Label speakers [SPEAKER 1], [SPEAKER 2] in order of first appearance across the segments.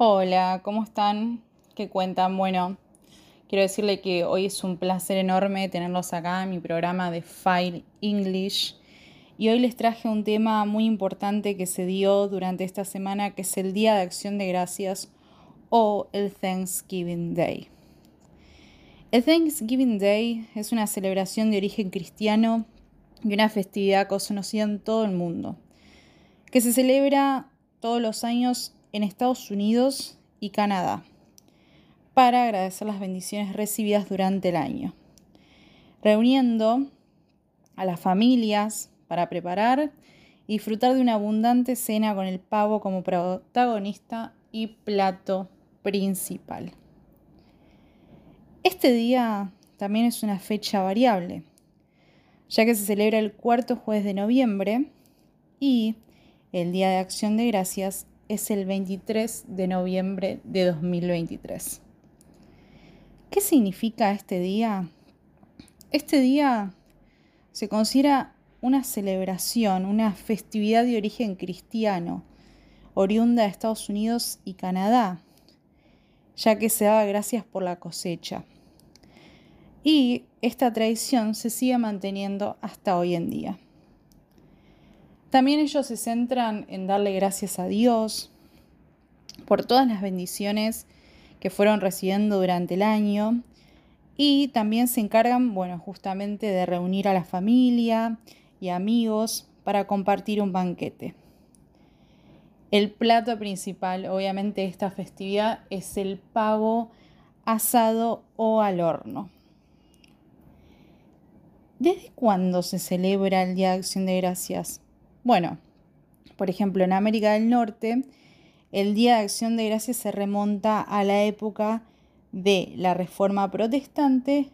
[SPEAKER 1] Hola, ¿cómo están? ¿Qué cuentan? Bueno, quiero decirle que hoy es un placer enorme tenerlos acá en mi programa de Fire English. Y hoy les traje un tema muy importante que se dio durante esta semana, que es el Día de Acción de Gracias o el Thanksgiving Day. El Thanksgiving Day es una celebración de origen cristiano y una festividad conocida en todo el mundo, que se celebra todos los años en Estados Unidos y Canadá para agradecer las bendiciones recibidas durante el año, reuniendo a las familias para preparar y disfrutar de una abundante cena con el pavo como protagonista y plato principal. Este día también es una fecha variable, ya que se celebra el cuarto jueves de noviembre y el Día de Acción de Gracias es el 23 de noviembre de 2023. ¿Qué significa este día? Este día se considera una celebración, una festividad de origen cristiano, oriunda de Estados Unidos y Canadá, ya que se daba gracias por la cosecha. Y esta tradición se sigue manteniendo hasta hoy en día. También ellos se centran en darle gracias a Dios por todas las bendiciones que fueron recibiendo durante el año y también se encargan, bueno, justamente de reunir a la familia y amigos para compartir un banquete. El plato principal, obviamente, de esta festividad es el pavo asado o al horno. ¿Desde cuándo se celebra el Día de Acción de Gracias? Bueno, por ejemplo, en América del Norte, el Día de Acción de Gracias se remonta a la época de la Reforma Protestante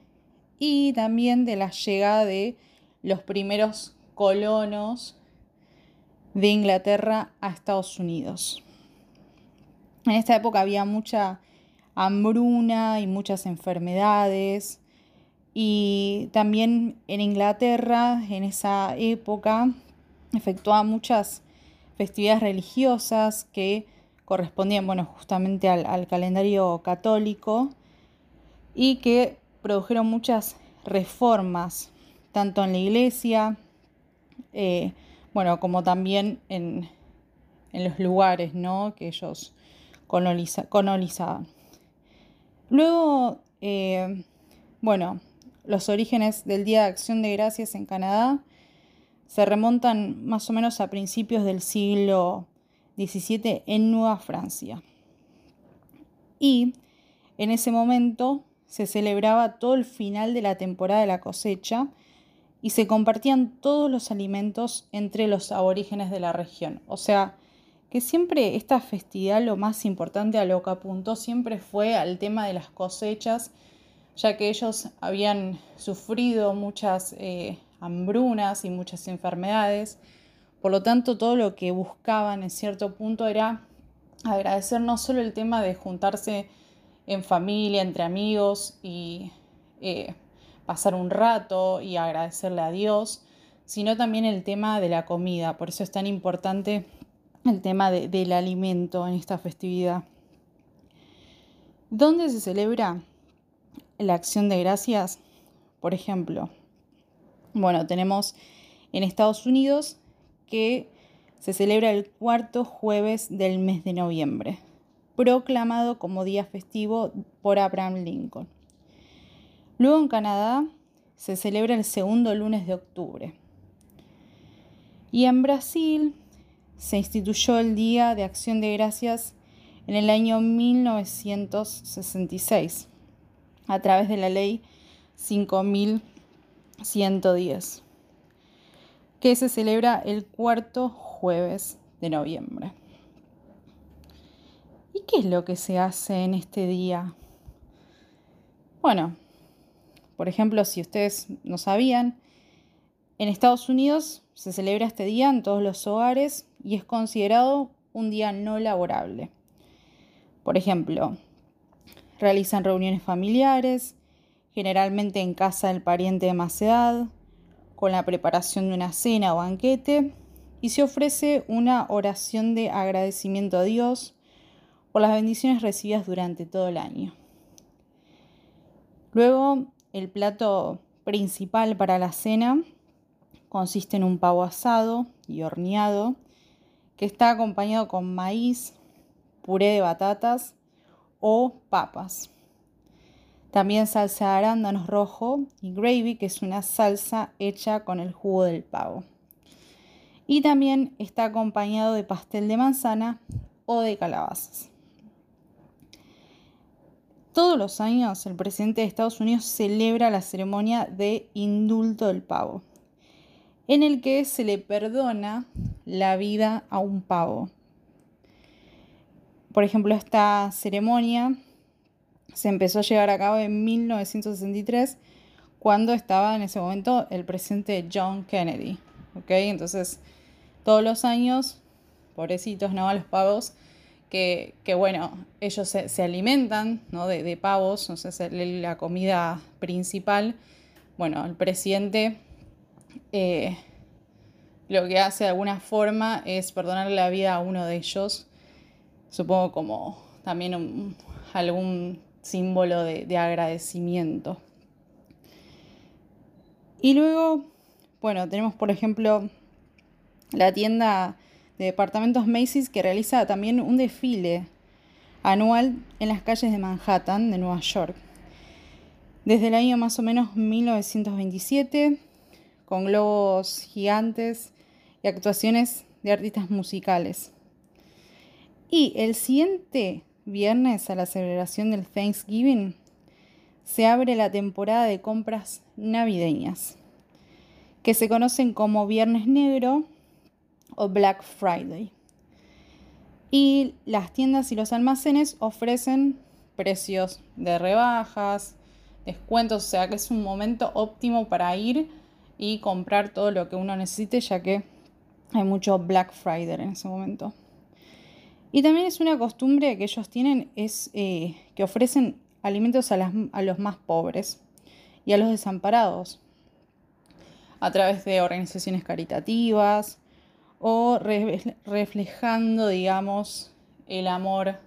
[SPEAKER 1] y también de la llegada de los primeros colonos de Inglaterra a Estados Unidos. En esta época había mucha hambruna y muchas enfermedades y también en Inglaterra en esa época efectuaba muchas festividades religiosas que correspondían, bueno, justamente al, calendario católico y que produjeron muchas reformas, tanto en la iglesia, eh, bueno, como también en, los lugares, ¿no? Que ellos colonizaban. Luego, eh, bueno, los orígenes del Día de Acción de Gracias en Canadá se remontan más o menos a principios del siglo XVII en Nueva Francia. Y en ese momento se celebraba todo el final de la temporada de la cosecha y se compartían todos los alimentos entre los aborígenes de la región. O sea, que siempre esta festividad lo más importante a lo que apuntó siempre fue al tema de las cosechas, ya que ellos habían sufrido muchas eh, y muchas enfermedades. Por lo tanto, todo lo que buscaban en cierto punto era agradecer no solo el tema de juntarse en familia, entre amigos y eh, pasar un rato y agradecerle a Dios, sino también el tema de la comida. Por eso es tan importante el tema del alimento en esta festividad. ¿Dónde se celebra la acción de gracias? Por ejemplo, bueno, tenemos en Estados Unidos que se celebra el cuarto jueves del mes de noviembre, proclamado como día festivo por Abraham Lincoln. Luego en Canadá se celebra el segundo lunes de octubre. Y en Brasil se instituyó el Día de Acción de Gracias en el año 1966 a través de la ley 5000 110, que se celebra el cuarto jueves de noviembre. ¿Y qué es lo que se hace en este día? Bueno, por ejemplo, si ustedes no sabían, en Estados Unidos se celebra este día en todos los hogares y es considerado un día no laborable. Por ejemplo, realizan reuniones familiares, generalmente en casa del pariente de más edad, con la preparación de una cena o banquete, y se ofrece una oración de agradecimiento a Dios por las bendiciones recibidas durante todo el año. Luego, el plato principal para la cena consiste en un pavo asado y horneado que está acompañado con maíz, puré de batatas o papas. También salsa de arándanos rojo y gravy, que es una salsa hecha con el jugo del pavo. Y también está acompañado de pastel de manzana o de calabazas. Todos los años el presidente de Estados Unidos celebra la ceremonia de indulto del pavo, en el que se le perdona la vida a un pavo. Por ejemplo, esta ceremonia se empezó a llevar a cabo en 1963, cuando estaba en ese momento el presidente John Kennedy. Entonces, todos los años, pobrecitos, ¿no? A los pavos, que, bueno, ellos se, alimentan ¿no? de, pavos, no sé, es la comida principal. Bueno, el presidente eh, lo que hace de alguna forma es perdonarle la vida a uno de ellos, supongo como también algún símbolo de, agradecimiento. Y luego, bueno, tenemos por ejemplo la tienda de departamentos Macy's que realiza también un desfile anual en las calles de Manhattan, de Nueva York. Desde el año más o menos 1927, con globos gigantes y actuaciones de artistas musicales. Y el siguiente viernes a la celebración del Thanksgiving se abre la temporada de compras navideñas, que se conocen como Viernes Negro o Black Friday. Y las tiendas y los almacenes ofrecen precios de rebajas, descuentos, o sea que es un momento óptimo para ir y comprar todo lo que uno necesite, ya que hay mucho Black Friday en ese momento. Y también es una costumbre que ellos tienen, es eh, que ofrecen alimentos a, los más pobres y a los desamparados a través de organizaciones caritativas o reflejando, digamos, el amor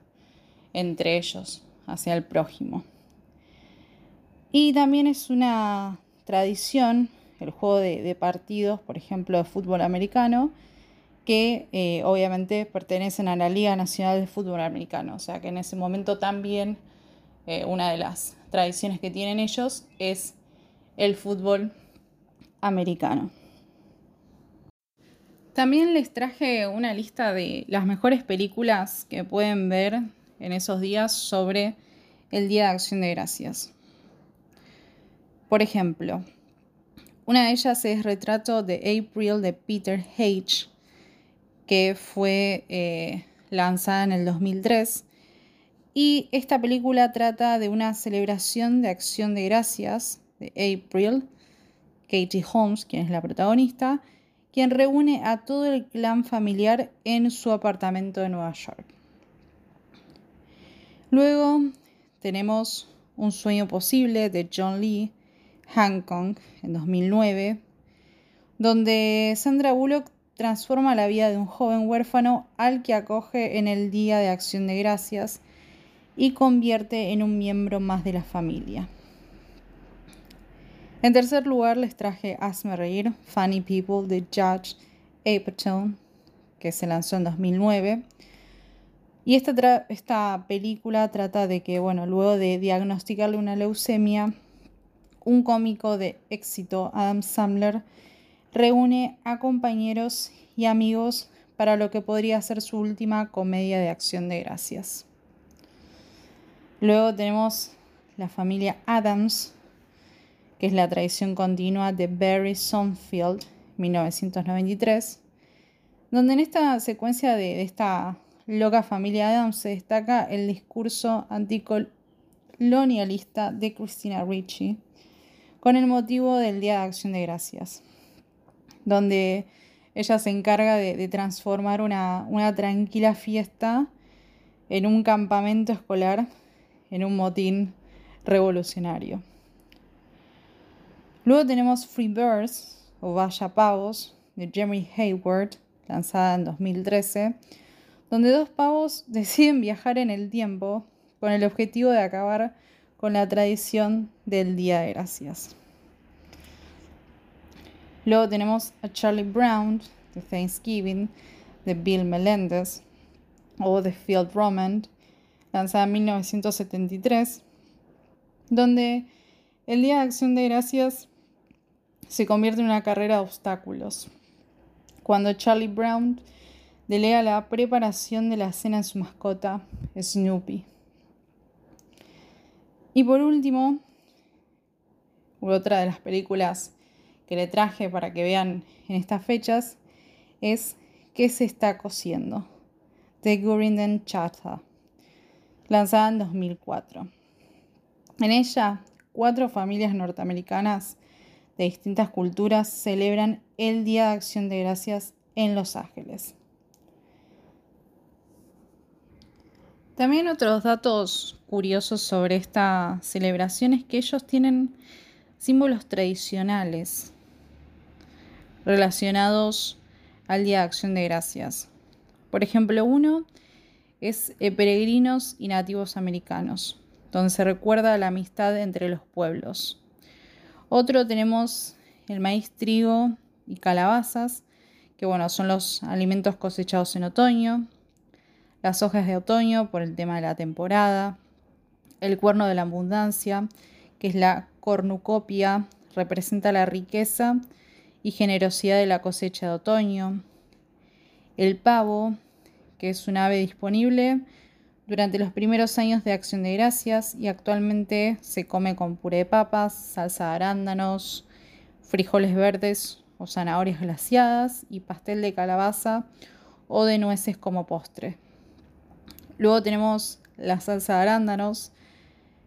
[SPEAKER 1] entre ellos hacia el prójimo. Y también es una tradición el juego de, de partidos, por ejemplo, de fútbol americano, que eh, obviamente pertenecen a la Liga Nacional de Fútbol Americano. O sea que en ese momento también eh, una de las tradiciones que tienen ellos es el fútbol americano. También les traje una lista de las mejores películas que pueden ver en esos días sobre el Día de Acción de Gracias. Por ejemplo, una de ellas es Retrato de April de Peter H que fue eh, lanzada en el 2003. Y esta película trata de una celebración de acción de gracias de April, Katie Holmes, quien es la protagonista, quien reúne a todo el clan familiar en su apartamento de Nueva York. Luego tenemos Un sueño posible de John Lee Hancock en 2009, donde Sandra Bullock transforma la vida de un joven huérfano al que acoge en el Día de Acción de Gracias y convierte en un miembro más de la familia. En tercer lugar les traje Hazme Reír, Funny People de Judge Apatow, que se lanzó en 2009. Y esta, esta película trata de que, bueno, luego de diagnosticarle una leucemia, un cómico de éxito, Adam Sandler, reúne a compañeros y amigos para lo que podría ser su última comedia de acción de gracias. Luego tenemos la familia Adams, que es la tradición continua de Barry Sonfield, 1993, donde en esta secuencia de, esta loca familia Adams se destaca el discurso anticolonialista de Christina Ricci con el motivo del Día de Acción de Gracias donde ella se encarga de, transformar una, tranquila fiesta en un campamento escolar, en un motín revolucionario. Luego tenemos Free Birds o Vaya Pavos de Jeremy Hayward, lanzada en 2013, donde dos pavos deciden viajar en el tiempo con el objetivo de acabar con la tradición del Día de Gracias. Luego tenemos a Charlie Brown, de Thanksgiving, de Bill Melendez, o The Field Roman, lanzada en 1973, donde el Día de Acción de Gracias se convierte en una carrera de obstáculos. Cuando Charlie Brown delega la preparación de la cena en su mascota, Snoopy. Y por último, otra de las películas que le traje para que vean en estas fechas es ¿Qué se está cociendo? de Gurinden Chata, lanzada en 2004. En ella, cuatro familias norteamericanas de distintas culturas celebran el Día de Acción de Gracias en Los Ángeles. También otros datos curiosos sobre esta celebración es que ellos tienen símbolos tradicionales relacionados al Día de Acción de Gracias. Por ejemplo, uno es eh, peregrinos y nativos americanos, donde se recuerda la amistad entre los pueblos. Otro tenemos el maíz, trigo y calabazas, que bueno, son los alimentos cosechados en otoño las hojas de otoño por el tema de la temporada, el cuerno de la abundancia, que es la cornucopia, representa la riqueza y generosidad de la cosecha de otoño, el pavo, que es un ave disponible durante los primeros años de Acción de Gracias y actualmente se come con puré de papas, salsa de arándanos, frijoles verdes o zanahorias glaciadas y pastel de calabaza o de nueces como postre. Luego tenemos la salsa de arándanos,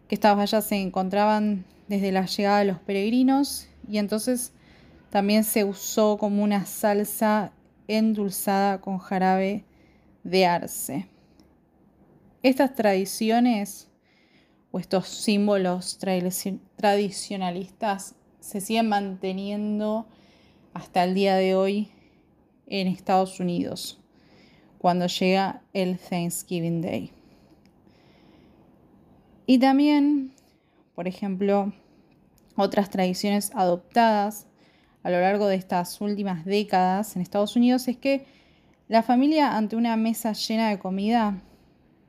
[SPEAKER 1] que estas vallas se encontraban desde la llegada de los peregrinos y entonces también se usó como una salsa endulzada con jarabe de arce. Estas tradiciones o estos símbolos tradicionalistas se siguen manteniendo hasta el día de hoy en Estados Unidos cuando llega el Thanksgiving Day. Y también, por ejemplo, otras tradiciones adoptadas a lo largo de estas últimas décadas en Estados Unidos es que la familia ante una mesa llena de comida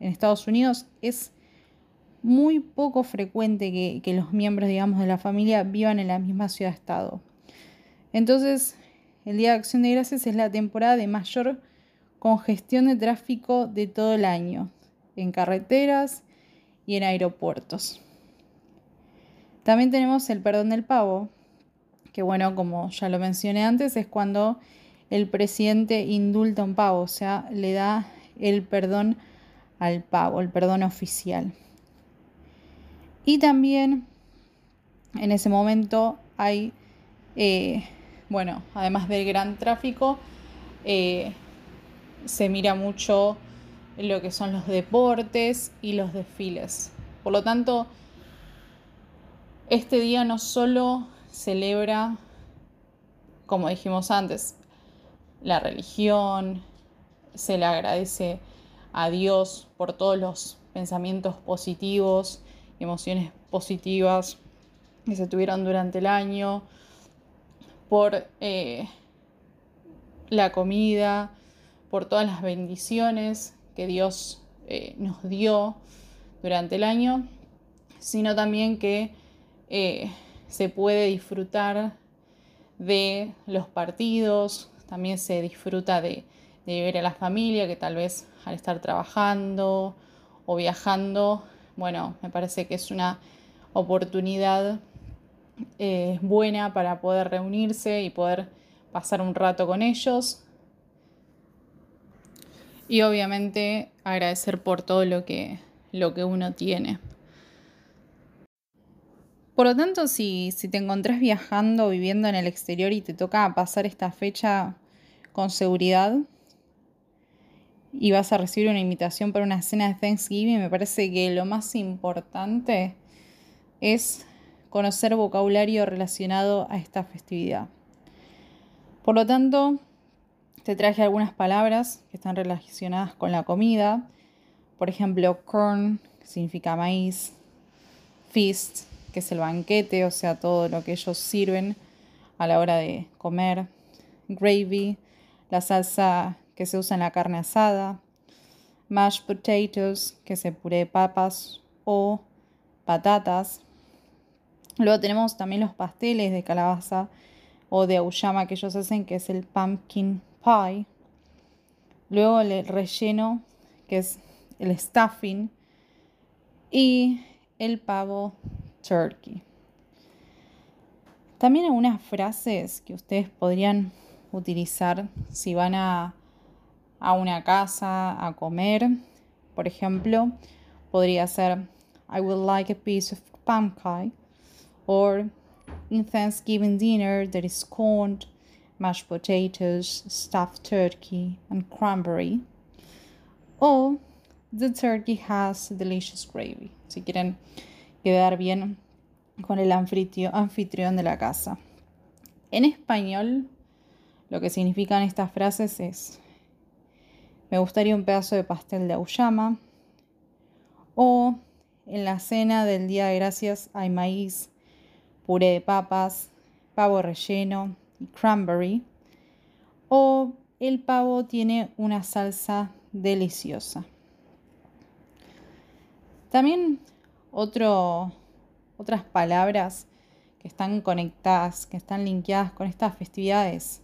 [SPEAKER 1] en Estados Unidos es muy poco frecuente que, los miembros, digamos, de la familia vivan en la misma ciudad-estado. Entonces, el Día de Acción de Gracias es la temporada de mayor congestión de tráfico de todo el año, en carreteras y en aeropuertos. También tenemos el perdón del pavo, que bueno, como ya lo mencioné antes, es cuando el presidente indulta un pavo, o sea, le da el perdón al pavo, el perdón oficial. Y también en ese momento hay, eh, bueno, además del gran tráfico, eh, se mira mucho lo que son los deportes y los desfiles. Por lo tanto, este día no solo celebra, como dijimos antes, la religión, se le agradece a Dios por todos los pensamientos positivos, emociones positivas que se tuvieron durante el año, por eh, la comida, por todas las bendiciones que Dios eh, nos dio durante el año, sino también que eh, se puede disfrutar de los partidos, también se disfruta de, ver a la familia que tal vez al estar trabajando o viajando, bueno, me parece que es una oportunidad eh, buena para poder reunirse y poder pasar un rato con ellos y obviamente agradecer por todo lo que, lo que uno tiene. Por lo tanto, si, te encontrás viajando, viviendo en el exterior y te toca pasar esta fecha con seguridad y vas a recibir una invitación para una cena de Thanksgiving, me parece que lo más importante es conocer vocabulario relacionado a esta festividad. Por lo tanto, te traje algunas palabras que están relacionadas con la comida. Por ejemplo, corn, que significa maíz. Feast, que es el banquete, o sea, todo lo que ellos sirven a la hora de comer. Gravy, la salsa que se usa en la carne asada. Mashed potatoes, que es el puré de papas o patatas. Luego tenemos también los pasteles de calabaza o de auyama que ellos hacen, que es el pumpkin pie. Luego el relleno, que es el stuffing. Y el pavo turkey. También algunas frases que ustedes podrían utilizar si van a, a una casa a comer. Por ejemplo, podría ser I would like a piece of pumpkin or in Thanksgiving dinner there is corn, mashed potatoes, stuffed turkey, and cranberry. Or the turkey has delicious gravy. Si quieren quedar bien con el anfitrión de la casa. En español, lo que significan estas frases es, me gustaría un pedazo de pastel de auyama, o en la cena del Día de Gracias hay maíz, puré de papas, pavo relleno y cranberry. O el pavo tiene una salsa deliciosa. También otras palabras que están conectadas, que están linkeadas con estas festividades.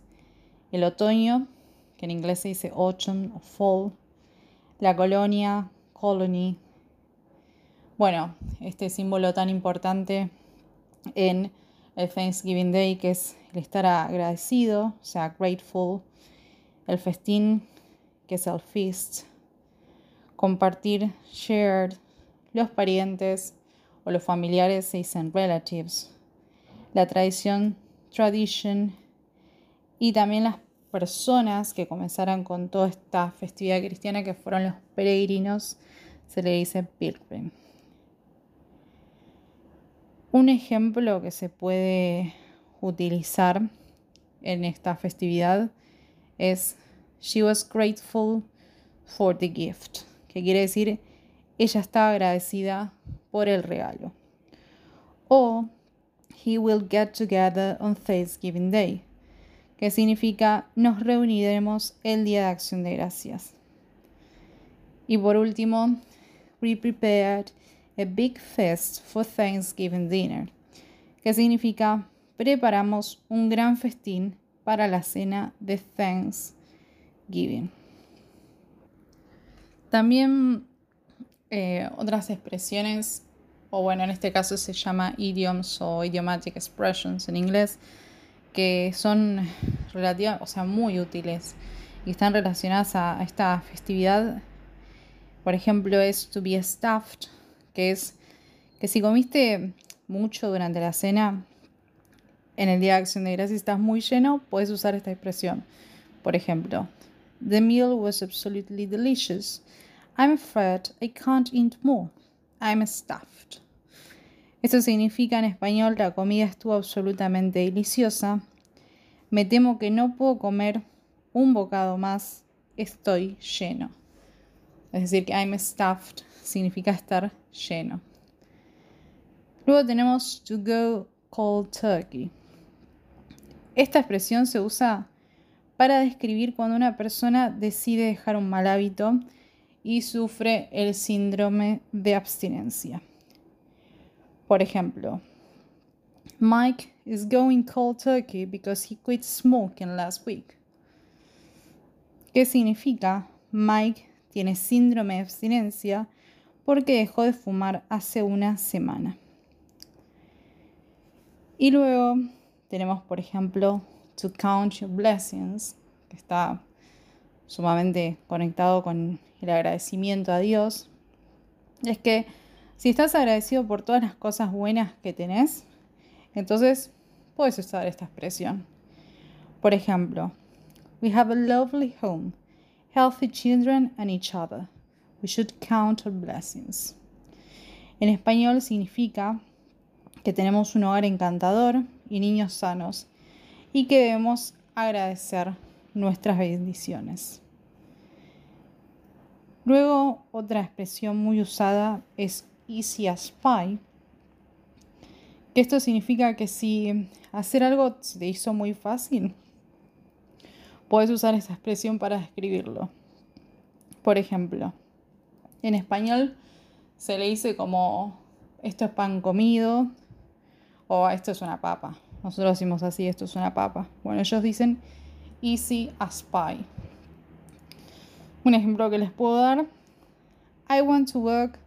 [SPEAKER 1] El otoño, que en inglés se dice autumn o fall. La colonia, colony, bueno, este símbolo tan importante en el Thanksgiving Day, que es el estar agradecido, o sea, grateful, el festín, que es el feast, compartir, shared, los parientes o los familiares se dicen relatives, la tradición, tradition, y también las personas que comenzaron con toda esta festividad cristiana, que fueron los peregrinos, se le dice pilgrim. Un ejemplo que se puede utilizar en esta festividad es She was grateful for the gift, que quiere decir ella está agradecida por el regalo. O He will get together on Thanksgiving Day, que significa nos reuniremos el día de acción de gracias. Y por último, we prepared a big feast for Thanksgiving dinner, que significa preparamos un gran festín para la cena de Thanksgiving. También eh, otras expresiones, o bueno, en este caso se llama idioms o idiomatic expressions en inglés, que son relativas, o sea, muy útiles y están relacionadas a esta festividad. Por ejemplo, es to be stuffed, que es que si comiste mucho durante la cena, en el día de acción de gracias estás muy lleno, puedes usar esta expresión. Por ejemplo, The meal was absolutely delicious. I'm afraid I can't eat more. I'm stuffed. Esto significa en español la comida estuvo absolutamente deliciosa. Me temo que no puedo comer un bocado más. Estoy lleno. Es decir, que I'm stuffed significa estar lleno. Luego tenemos to go cold turkey. Esta expresión se usa para describir cuando una persona decide dejar un mal hábito y sufre el síndrome de abstinencia. Por ejemplo, Mike is going cold turkey because he quit smoking last week. ¿Qué significa? Mike tiene síndrome de abstinencia porque dejó de fumar hace una semana. Y luego tenemos, por ejemplo, to count your blessings, que está sumamente conectado con el agradecimiento a Dios. Es que si estás agradecido por todas las cosas buenas que tenés, entonces puedes usar esta expresión. Por ejemplo, we have a lovely home, healthy children and each other. We should count our blessings. En español significa que tenemos un hogar encantador y niños sanos y que debemos agradecer nuestras bendiciones. Luego, otra expresión muy usada es easy as pie, que esto significa que si hacer algo te hizo muy fácil, puedes usar esa expresión para describirlo. Por ejemplo, en español se le dice como esto es pan comido o esto es una papa. Nosotros decimos así, esto es una papa. Bueno, ellos dicen easy as pie. Un ejemplo que les puedo dar. I want to work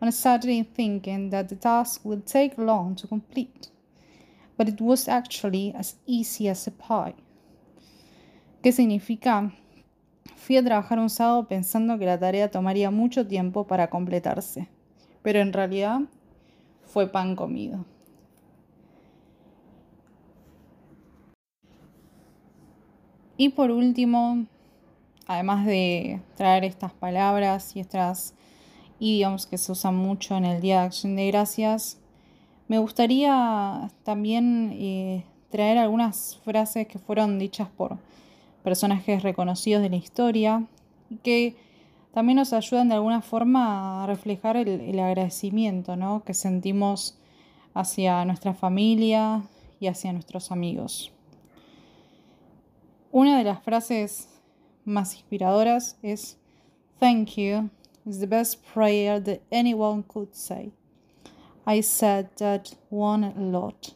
[SPEAKER 1] on a Saturday thinking that the task would take long to complete, but it was actually as easy as a pie. ¿Qué significa? Fui a trabajar un sábado pensando que la tarea tomaría mucho tiempo para completarse, pero en realidad fue pan comido. Y por último, además de traer estas palabras y estas idioms que se usan mucho en el Día de Acción de Gracias, me gustaría también eh, traer algunas frases que fueron dichas por personajes reconocidos de la historia y que también nos ayudan de alguna forma a reflejar el, el agradecimiento ¿no? que sentimos hacia nuestra familia y hacia nuestros amigos. Una de las frases más inspiradoras es Thank you is the best prayer that anyone could say. I said that one a lot.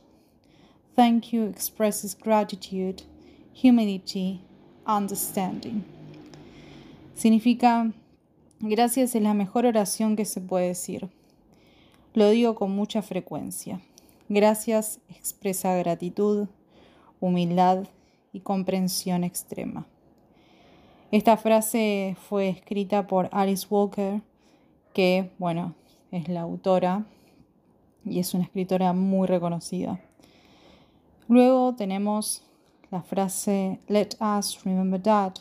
[SPEAKER 1] Thank you expresses gratitude, humility, understanding. Significa gracias es la mejor oración que se puede decir. Lo digo con mucha frecuencia. Gracias expresa gratitud, humildad y comprensión extrema. Esta frase fue escrita por Alice Walker, que, bueno, es la autora y es una escritora muy reconocida. Luego tenemos la frase Let us remember that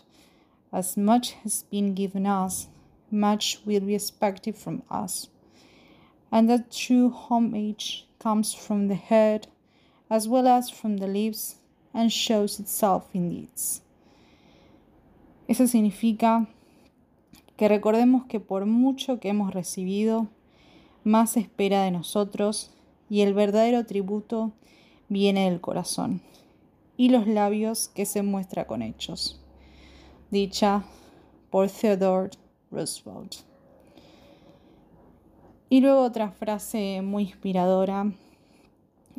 [SPEAKER 1] as much has been given us, much will be expected from us, and that true homage comes from the head as well as from the lips and shows itself in deeds. Eso significa que recordemos que por mucho que hemos recibido, más espera de nosotros y el verdadero tributo viene del corazón y los labios que se muestra con hechos. Dicha por Theodore Roosevelt. Y luego otra frase muy inspiradora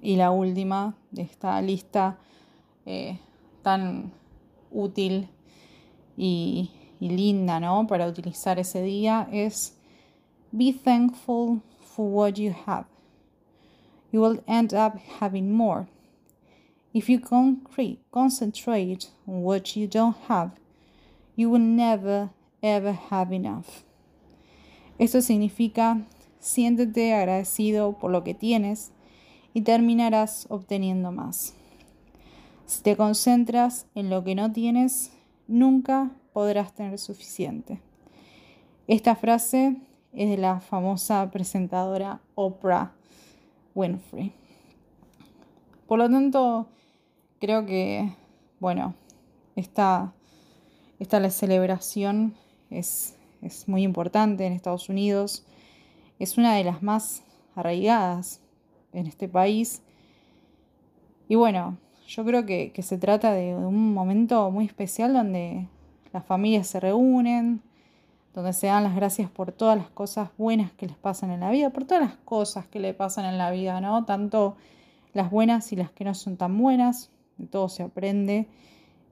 [SPEAKER 1] y la última de esta lista eh, tan útil y, linda, ¿no? Para utilizar ese día es Be thankful for what you have. You will end up having more. If you concentrate on what you don't have, you will never ever have enough. Esto significa siéntete agradecido por lo que tienes y terminarás obteniendo más. Si te concentras en lo que no tienes, nunca podrás tener suficiente. Esta frase es de la famosa presentadora Oprah Winfrey. Por lo tanto, creo que, bueno, esta, esta la celebración es, es muy importante en Estados Unidos. Es una de las más arraigadas en este país. Y bueno, yo creo que, se trata de un momento muy especial donde las familias se reúnen, donde se dan las gracias por todas las cosas buenas que les pasan en la vida, por todas las cosas que le pasan en la vida, ¿no? Tanto las buenas y las que no son tan buenas, de todo se aprende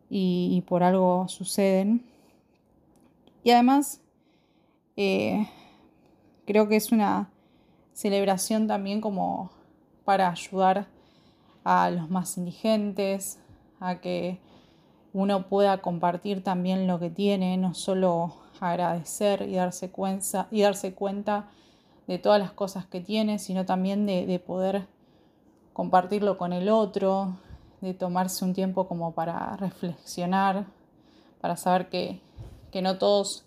[SPEAKER 1] y, por algo suceden. Y además, eh, creo que es una celebración también como para ayudar a los más indigentes, a que uno pueda compartir también lo que tiene, no solo agradecer y darse cuenta, y darse cuenta de todas las cosas que tiene, sino también de, poder compartirlo con el otro, de tomarse un tiempo como para reflexionar, para saber que, que no todos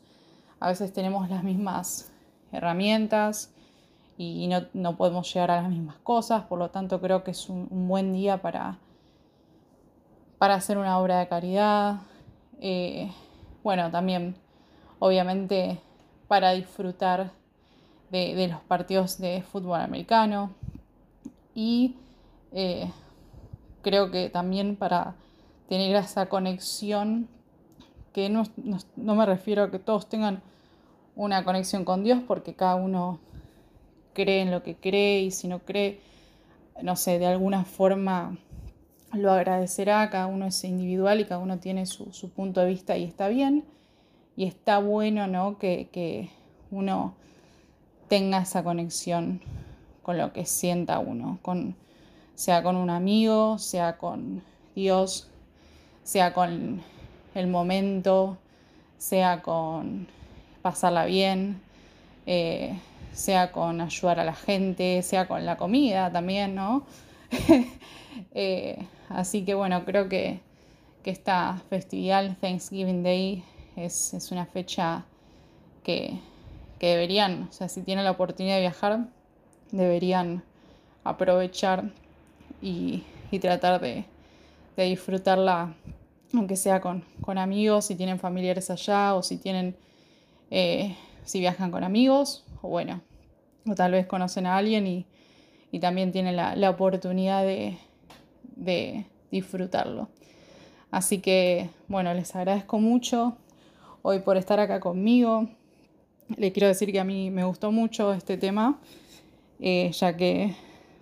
[SPEAKER 1] a veces tenemos las mismas herramientas y no, podemos llegar a las mismas cosas, por lo tanto creo que es un, buen día para, para hacer una obra de caridad, eh, bueno, también obviamente para disfrutar de, los partidos de fútbol americano y eh, creo que también para tener esa conexión, que no, me refiero a que todos tengan una conexión con Dios, porque cada uno cree en lo que cree y si no cree, no sé, de alguna forma lo agradecerá, cada uno es individual y cada uno tiene su, punto de vista y está bien. Y está bueno, ¿no? Que, que uno tenga esa conexión con lo que sienta uno, con, sea con un amigo, sea con Dios, sea con el momento, sea con pasarla bien, eh, sea con ayudar a la gente, sea con la comida también, ¿no? Eh, así que bueno, creo que, esta festividad, Thanksgiving Day, es, es una fecha que, que deberían, o sea, si tienen la oportunidad de viajar, deberían aprovechar y, tratar de, disfrutarla, aunque sea con, amigos, si tienen familiares allá o si tienen, eh, si viajan con amigos, o bueno, o tal vez conocen a alguien y, también tienen la, oportunidad de, de disfrutarlo. Así que, bueno, les agradezco mucho hoy por estar acá conmigo. Le quiero decir que a mí me gustó mucho este tema, eh, ya que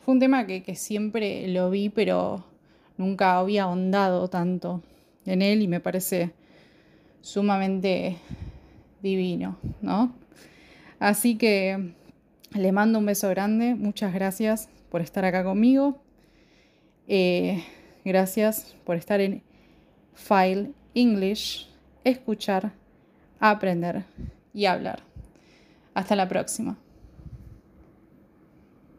[SPEAKER 1] fue un tema que, siempre lo vi, pero nunca había ahondado tanto en él y me parece sumamente divino, ¿no? Así que le mando un beso grande, muchas gracias por estar acá conmigo, eh, gracias por estar en File English, escuchar, aprender y hablar. Hasta la próxima.